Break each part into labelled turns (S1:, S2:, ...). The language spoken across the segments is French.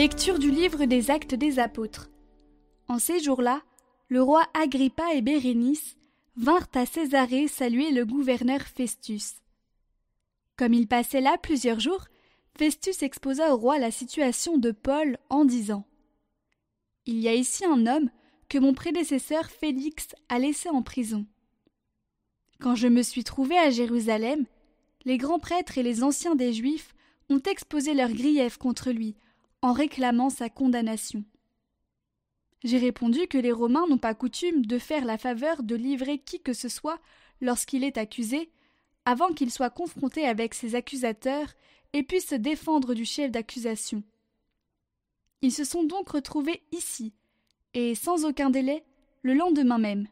S1: Lecture du livre des Actes des Apôtres. En ces jours-là, le roi Agrippa et Bérénice vinrent à Césarée saluer le gouverneur Festus. Comme il passait là plusieurs jours, Festus exposa au roi la situation de Paul en disant Il y a ici un homme que mon prédécesseur Félix a laissé en prison. Quand je me suis trouvé à Jérusalem, les grands prêtres et les anciens des Juifs ont exposé leurs griefs contre lui en réclamant sa condamnation. J'ai répondu que les Romains n'ont pas coutume de faire la faveur de livrer qui que ce soit lorsqu'il est accusé, avant qu'il soit confronté avec ses accusateurs et puisse se défendre du chef d'accusation. Ils se sont donc retrouvés ici, et sans aucun délai, le lendemain même,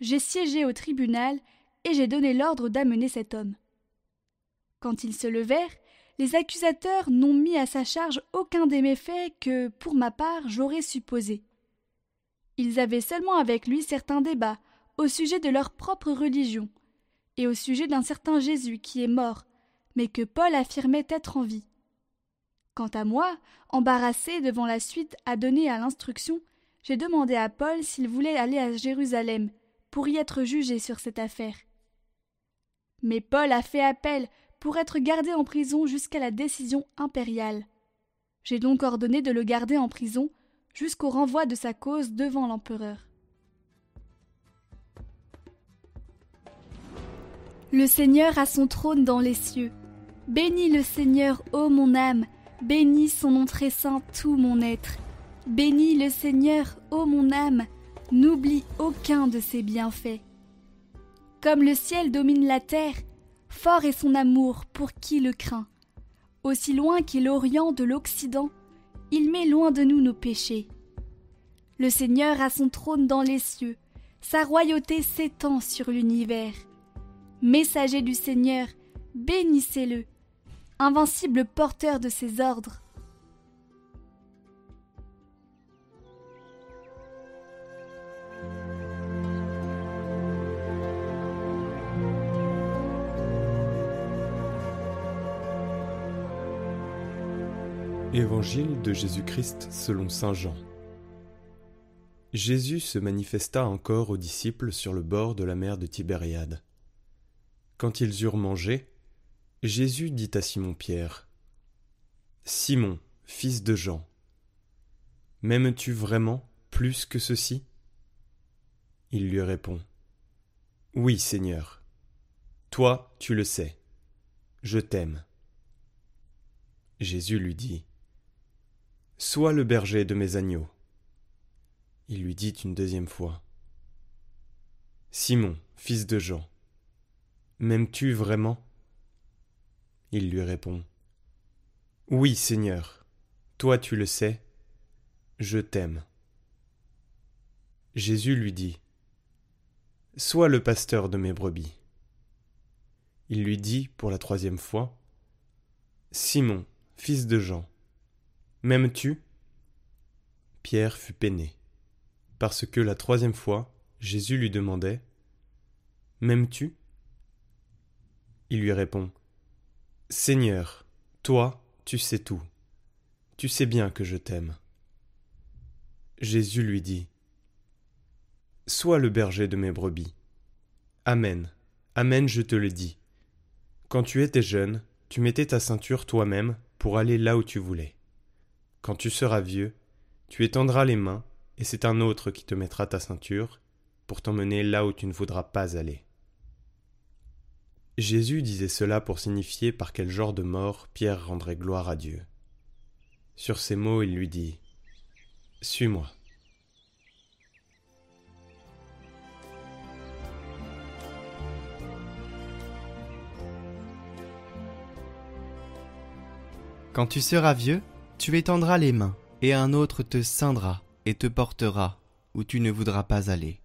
S1: j'ai siégé au tribunal et j'ai donné l'ordre d'amener cet homme. Quand ils se levèrent, les accusateurs n'ont mis à sa charge aucun des méfaits que, pour ma part, j'aurais supposé. Ils avaient seulement avec lui certains débats au sujet de leur propre religion, et au sujet d'un certain Jésus qui est mort, mais que Paul affirmait être en vie. Quant à moi, embarrassé devant la suite à donner à l'instruction, j'ai demandé à Paul s'il voulait aller à Jérusalem pour y être jugé sur cette affaire. Mais Paul a fait appel pour être gardé en prison jusqu'à la décision impériale. J'ai donc ordonné de le garder en prison jusqu'au renvoi de sa cause devant l'empereur. Le Seigneur a son trône dans les cieux. Bénis le Seigneur, ô mon âme, bénis son nom très saint tout mon être. Bénis le Seigneur, ô mon âme, n'oublie aucun de ses bienfaits. Comme le ciel domine la terre, fort est son amour pour qui le craint. Aussi loin qu'est l'Orient de l'Occident, il met loin de nous nos péchés. Le Seigneur a son trône dans les cieux, sa royauté s'étend sur l'univers. Messager du Seigneur, bénissez-le, invincible porteur de ses ordres.
S2: Évangile de Jésus-Christ selon Saint Jean. Jésus se manifesta encore aux disciples sur le bord de la mer de Tibériade. Quand ils eurent mangé, Jésus dit à Simon-Pierre Simon, fils de Jean, m'aimes-tu vraiment plus que ceci? Il lui répond Oui, Seigneur. Toi, tu le sais. Je t'aime. Jésus lui dit Sois le berger de mes agneaux. Il lui dit une deuxième fois Simon, fils de Jean, m'aimes-tu vraiment? Il lui répond Oui, Seigneur, toi tu le sais, je t'aime. Jésus lui dit Sois le pasteur de mes brebis. Il lui dit pour la troisième fois Simon, fils de Jean, m'aimes-tu? Pierre fut peiné, parce que la troisième fois, Jésus lui demandait M'aimes-tu? Il lui répond Seigneur, toi, tu sais tout. Tu sais bien que je t'aime. Jésus lui dit Sois le berger de mes brebis. Amen, Amen, je te le dis. Quand tu étais jeune, tu mettais ta ceinture toi-même pour aller là où tu voulais. Quand tu seras vieux, tu étendras les mains, et c'est un autre qui te mettra ta ceinture pour t'emmener là où tu ne voudras pas aller. Jésus disait cela pour signifier par quel genre de mort Pierre rendrait gloire à Dieu. Sur ces mots, il lui dit Suis-moi.
S3: Quand tu seras vieux, tu étendras les mains, et un autre te ceindra et te portera où tu ne voudras pas aller.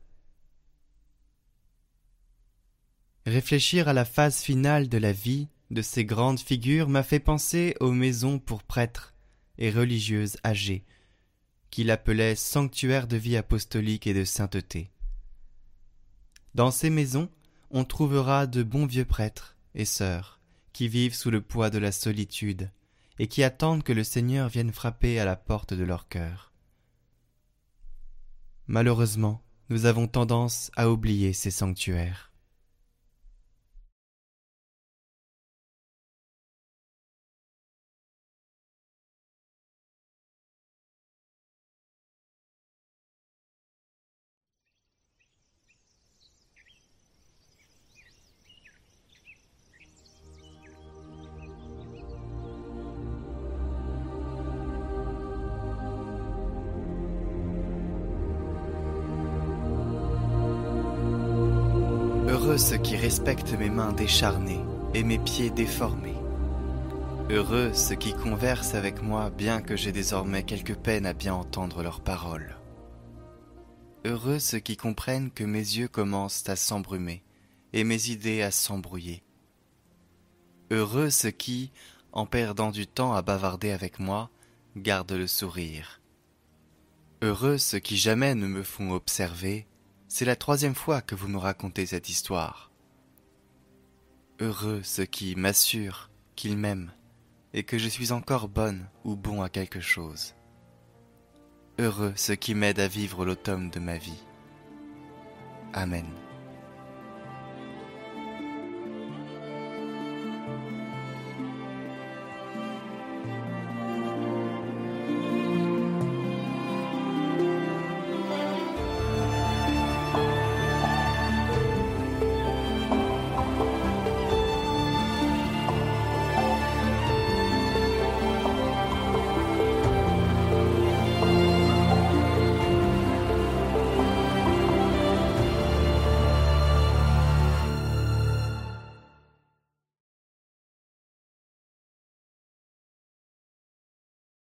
S3: Réfléchir à la phase finale de la vie de ces grandes figures m'a fait penser aux maisons pour prêtres et religieuses âgées, qu'il appelait sanctuaires de vie apostolique et de sainteté. Dans ces maisons, on trouvera de bons vieux prêtres et sœurs qui vivent sous le poids de la solitude et qui attendent que le Seigneur vienne frapper à la porte de leur cœur. Malheureusement, nous avons tendance à oublier ces sanctuaires. Heureux ceux qui respectent mes mains décharnées et mes pieds déformés. Heureux ceux qui conversent avec moi bien que j'ai désormais quelque peine à bien entendre leurs paroles. Heureux ceux qui comprennent que mes yeux commencent à s'embrumer et mes idées à s'embrouiller. Heureux ceux qui, en perdant du temps à bavarder avec moi, gardent le sourire. Heureux ceux qui jamais ne me font observer c'est la troisième fois que vous me racontez cette histoire. Heureux ceux qui m'assurent qu'ils m'aiment et que je suis encore bonne ou bon à quelque chose. Heureux ceux qui m'aident à vivre l'automne de ma vie. Amen.